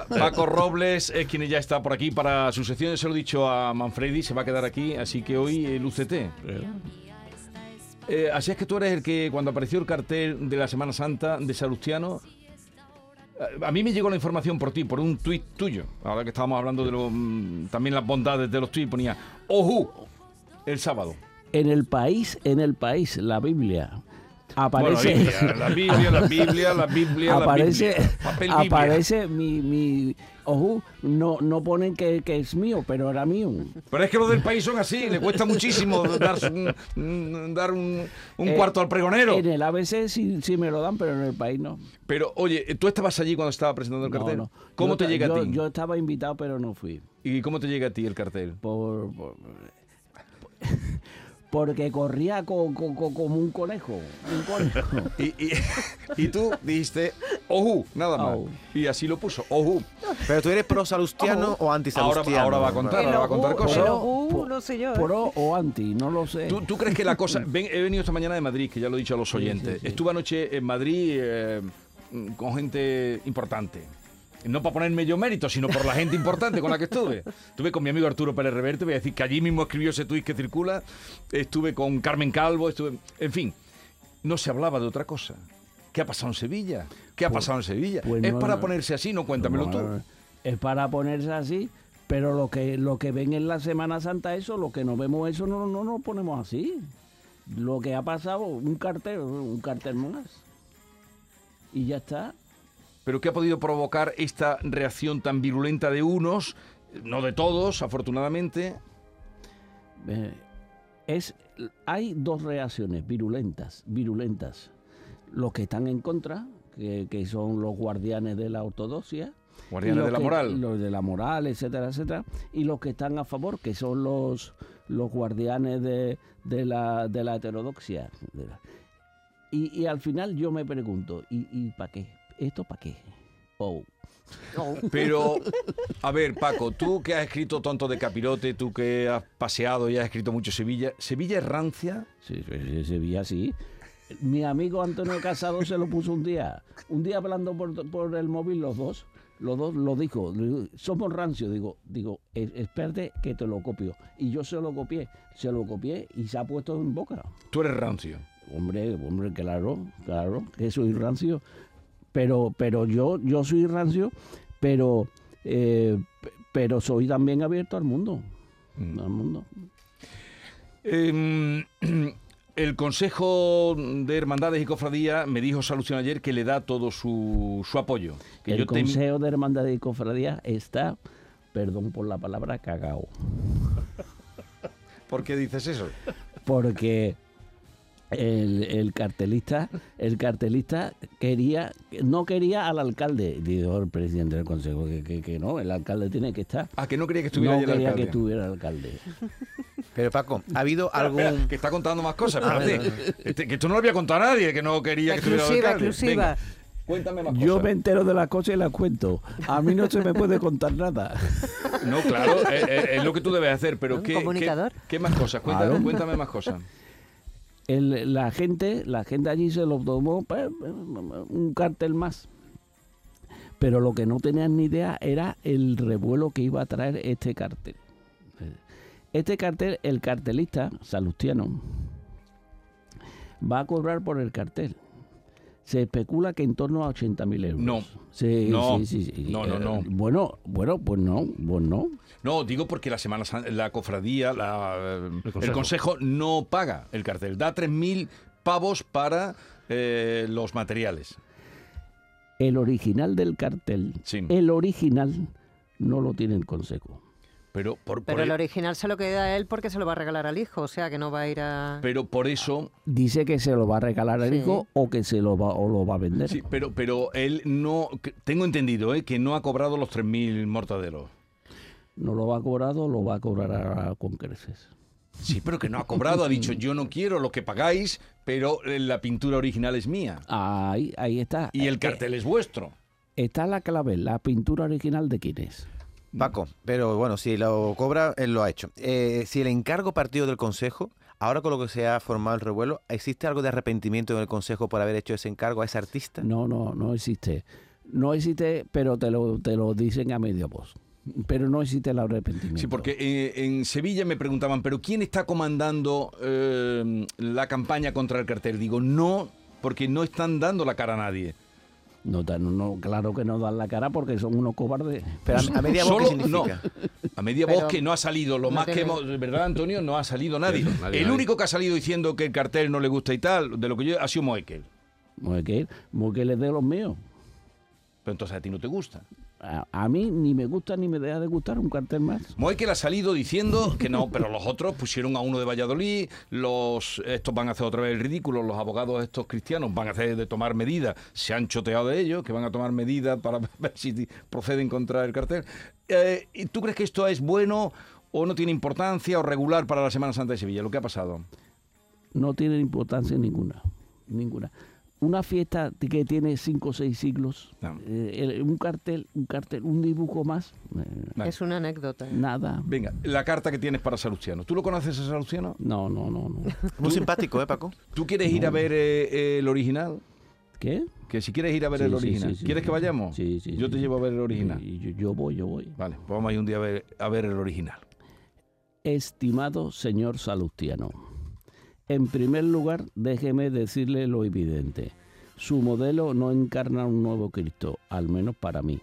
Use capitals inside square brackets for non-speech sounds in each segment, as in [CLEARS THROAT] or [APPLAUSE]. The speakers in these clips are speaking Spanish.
Pa- [LAUGHS] Paco Robles es quien ya está por aquí para su sección. Se lo he dicho a Manfredi, se va a quedar aquí, así que hoy el UCT. Eh, así es que tú eres el que cuando apareció el cartel de la Semana Santa de Salustiano, eh, a mí me llegó la información por ti, por un tuit tuyo. Ahora que estábamos hablando de lo, mm, también las bondades de los tuits, ponía Ojú el sábado. En el país, en el país, la Biblia aparece. Bueno, la Biblia, la Biblia, la Biblia, la aparece, Biblia. Papel Biblia. aparece mi, mi ojo, no, no ponen que, que es mío, pero era mío. Pero es que los del país son así, le cuesta muchísimo dar un, dar un, un Eh, cuarto al pregonero. En el ABC sí, sí me lo dan, pero en el país no. Pero oye, tú estabas allí cuando estaba presentando el cartel. no. ¿Cómo Yo te llega yo, a ti? Yo estaba invitado, pero no fui. ¿Y cómo te llega a ti el cartel? Por, por- porque corría co- co- co- como un conejo. Un conejo. [LAUGHS] Y, y- y tú dijiste, ojú, nada más. Y así lo puso, ojú. Pero tú eres pro salustiano o anti Ahora, salustiano. ahora va a contar, El ahora va a contar cosas. Pero- ojú, po- no sé yo. ¿eh? Pro o anti, no lo sé. ¿Tú, tú crees que la cosa... Ven, he venido esta mañana de Madrid, que ya lo he dicho a los Sí, oyentes. sí, sí. Estuve anoche en Madrid eh, con gente importante. No para ponerme yo mérito, sino por la gente importante con la que estuve. Estuve con mi amigo Arturo Pérez Reverte, voy a decir que allí mismo escribió ese tuit que circula. Estuve con Carmen Calvo, estuve... En fin, no se hablaba de otra cosa. ¿Qué ha pasado en Sevilla? ¿Qué ha Pues- pasado en Sevilla? pues es no, para no. ponerse así, no cuéntamelo tú. No, Es para ponerse así, pero lo que lo que ven en la Semana Santa, eso, lo que no vemos, eso no, no nos ponemos así. Lo que ha pasado, un cartel, un cartel más. Y ya está. Pero ¿qué ha podido provocar esta reacción tan virulenta de unos, no de todos, afortunadamente? Eh, es, hay dos reacciones virulentas, virulentas. Los que están en contra, que, que son los guardianes de la ortodoxia. Guardianes de la que- moral. Los de la moral, etcétera, etcétera. Y los que están a favor, que son los, los guardianes de, de la, de la heterodoxia. Y, y al final yo me pregunto, ¿y, y para qué? ¿Esto para qué? Oh. Pero, a ver, Paco, tú que has escrito Tonto de Capirote, tú que has paseado y has escrito mucho Sevilla, ¿Sevilla es rancia? Sí, sí, sí, Sevilla así. Mi amigo Antonio Casado se lo puso un día, un día hablando por, por el móvil los dos, los dos lo dijo, somos rancios, digo, digo, "Es- espérate que te lo copio. Y yo se lo copié, se lo copié y se ha puesto en boca. Tú eres rancio. Hombre, hombre, claro, claro, que soy rancio. Pero, pero yo, yo soy rancio, pero, eh, pero soy también abierto al mundo. Mm. Al mundo. Eh, [CLEARS THROAT] el Consejo de Hermandades y Cofradías me dijo Salución ayer que le da todo su, su apoyo. Que el yo te- Consejo de Hermandad y Cofradía está, perdón por la palabra, cagao. ¿Por qué dices eso? Porque el, el cartelista, el cartelista quería, no quería al alcalde. Dijo el presidente del consejo que, que- que no, el alcalde tiene que estar. Ah, que no quería que estuviera No allí el quería que alcalde. estuviera el alcalde. Pero Paco, ¿ha habido espera, que está contando más cosas, [LAUGHS] Este, que esto no lo había contado a nadie, que no quería que estuviera el alcalde. exclusiva. Venga, cuéntame más Yo cosas. me entero de las cosas y las cuento. A mí no se me puede contar nada. No, claro, eh, eh, es lo que tú debes hacer, pero ¿qué, comunicador. qué, qué más cosas? Cuéntame, Claro. cuéntame más cosas. La gente, la gente allí se lo tomó pues, un cartel más. Pero lo que no tenían ni idea era el revuelo que iba a traer este cartel. Este cartel, el cartelista salustiano, va a cobrar por el cartel. Se especula que en torno a 80.000 euros. No. Sí, No. sí, sí, sí. No, no, no. Eh, Bueno, bueno, pues no, pues no. No, digo porque la Semana la cofradía, la, el, consejo. consejo. no paga el cartel. Da 3.000 pavos para eh, los materiales. El original del cartel, Sí. el original, no lo tiene el consejo. Pero por, por Pero el e- original se lo queda a él porque se lo va a regalar al hijo, o sea que no va a ir a... pero por eso dice que se lo va a regalar al Sí. hijo o que se lo va o lo va a vender. Sí, pero, pero él no. Tengo entendido ¿eh? que no ha cobrado los 3.000 mortaderos. No lo va a cobrar o lo va a cobrar ahora con creces. Sí, pero que no ha cobrado. Ha dicho, yo no quiero lo que pagáis, pero eh, la pintura original es mía. Ahí, ahí está. Y el Eh, cartel es vuestro. Está la clave, la pintura original de quién es. Paco, pero bueno, si lo cobra, él lo ha hecho. Eh, si el encargo partido del Consejo, ahora con lo que se ha formado el revuelo, ¿existe algo de arrepentimiento en el Consejo por haber hecho ese encargo a ese artista? No, no, no existe. No existe, pero te lo, te lo dicen a medio voz. Pero no existe el arrepentimiento. Sí, porque eh, en Sevilla me preguntaban, ¿pero quién está comandando eh, la campaña contra el cartel? Digo, no, porque no están dando la cara a nadie. No, dan- no, claro que no dan la cara porque son unos cobardes. Pero a, a media voz, ¿qué Solo- significa? A media voz que no ha salido, lo no más que hemos, ¿verdad, Antonio? No ha salido nadie. El nadie. único que ha salido diciendo que el cartel no le gusta y tal, de lo que yo ha sido Moekel. Moekel, Moekel es de los míos. Pero entonces a ti no te gusta. A, a mí ni me gusta ni me deja de gustar un cartel más. Moekel ha salido diciendo que no, pero los otros pusieron a uno de Valladolid, los estos van a hacer otra vez el ridículo, los abogados estos cristianos van a hacer de tomar medidas, se han choteado de ellos, que van a tomar medidas para [LAUGHS] ver si proceden contra el cartel. Eh, ¿y ¿Tú crees que esto es bueno o no tiene importancia o regular para la Semana Santa de Sevilla? Lo que ha pasado. No tiene importancia ninguna. Ninguna. Una fiesta que tiene cinco o seis siglos, No. eh, un cartel, un cartel, un dibujo más, eh, Vale. Es una anécdota. nada. Venga, la carta que tienes para Salustiano. ¿Tú lo conoces a Salustiano? No, no, no, no. [LAUGHS] Muy simpático, ¿eh, Paco? ¿Tú quieres ir a ver eh, el original? ¿Qué? Que si quieres ir a ver Sí, el original. sí, sí, ¿Quieres sí. que vayamos? Sí, sí, Yo sí, te sí. llevo a ver el original. Y yo, yo voy, yo voy. Vale, pues vamos a ir un día a ver, a ver el original. Estimado señor Salustiano, en primer lugar, déjeme decirle lo evidente. Su modelo no encarna un nuevo Cristo, al menos para mí.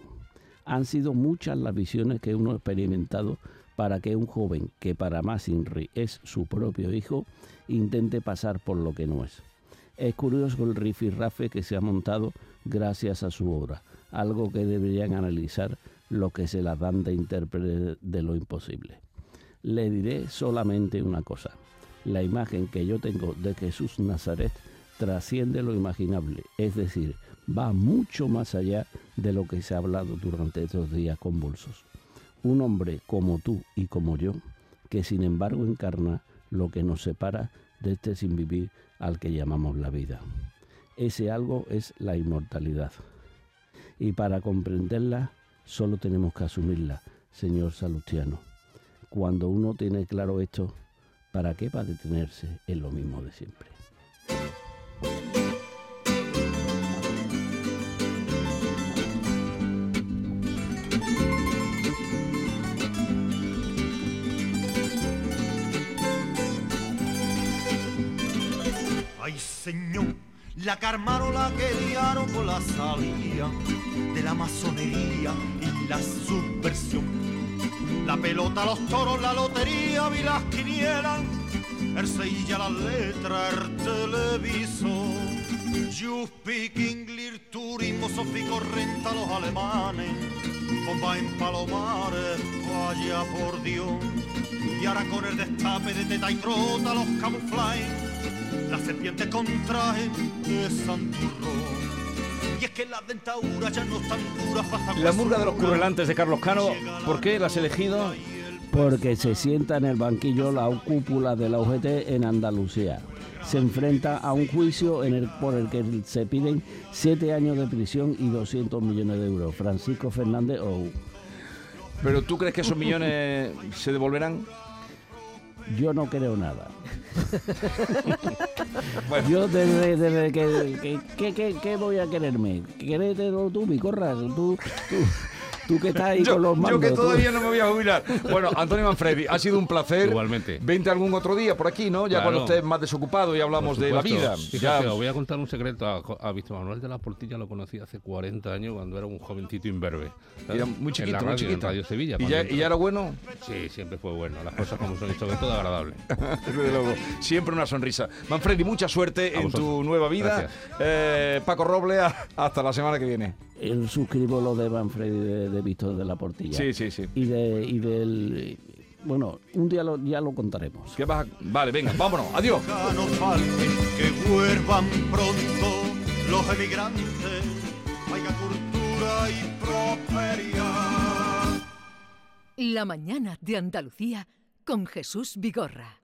Han sido muchas las visiones que uno ha experimentado para que un joven, que para más Inri es su propio hijo, intente pasar por lo que no es. Es curioso el rifirrafe que se ha montado gracias a su obra, algo que deberían analizar los que se las dan de intérprete de lo imposible. Le diré solamente una cosa. La imagen que yo tengo de Jesús Nazaret trasciende lo imaginable, es decir, va mucho más allá de lo que se ha hablado durante estos días convulsos. Un hombre como tú y como yo, que sin embargo encarna lo que nos separa de este sin vivir al que llamamos la vida. Ese algo es la inmortalidad. Y para comprenderla, solo tenemos que asumirla, señor Salustiano. Cuando uno tiene claro esto, ¿para qué va a detenerse en lo mismo de siempre? Ay, señor, la que armaron la que liaron con la salida de la masonería y la subversión. La pelota, los toros, la lotería, vi las quinielas, el Sevilla, las letras, el televisor. You speak English, turismo, sofico, renta los alemanes, bomba en palomares, vaya por Dios. Y ahora con el destape de teta y trota, los camuflajes, la serpiente con traje de santurro. Y es que las dentaduras ya no están duras para La murga de los currelantes de Carlos Cano, ¿por qué la has elegido? Porque se sienta en el banquillo la cúpula de la UGT en Andalucía. Se enfrenta a un juicio en el, por el que se piden siete años de prisión y 200 millones de euros. Francisco Fernández o ¿Pero tú crees que esos millones se devolverán? Yo no creo nada. [LAUGHS] Bueno. Yo desde, desde que, que, que- que- que voy a quererme, quéretelo tú, mi corras, tú, tú, tú que estás ahí Yo, con los yo mandos. que tú. todavía no me voy a jubilar. Bueno, Antonio Manfredi, ha sido un placer. Igualmente. Vente algún otro día por aquí, ¿no? Ya Claro. cuando estés más desocupado y hablamos de la vida. Fíjate, Ya- os voy a contar un secreto. A, a Víctor Manuel de la Portilla lo conocí hace 40 años cuando era un jovencito imberbe. ¿sabes? Era muy chiquito, en la muy radio, chiquito. en Radio Sevilla. ¿Y ya, y ya era bueno? Sí, siempre fue bueno. Las cosas como son y sobre todo agradable. [LAUGHS] Desde luego, siempre una sonrisa. Manfredi, mucha suerte A en tu vosotros. nueva vida. Gracias. Eh, Paco Roble, hasta la semana que viene. Eh, suscribo lo de Manfredi de, de Víctor de la Portilla. Sí, sí, sí. Y, de, y del... Bueno, un día lo, ya lo contaremos. ¿Qué vas a- Vale, venga, vámonos. Adiós. que vuelvan pronto los emigrantes, haya cultura y prosperidad. La mañana de Andalucía con Jesús Vigorra.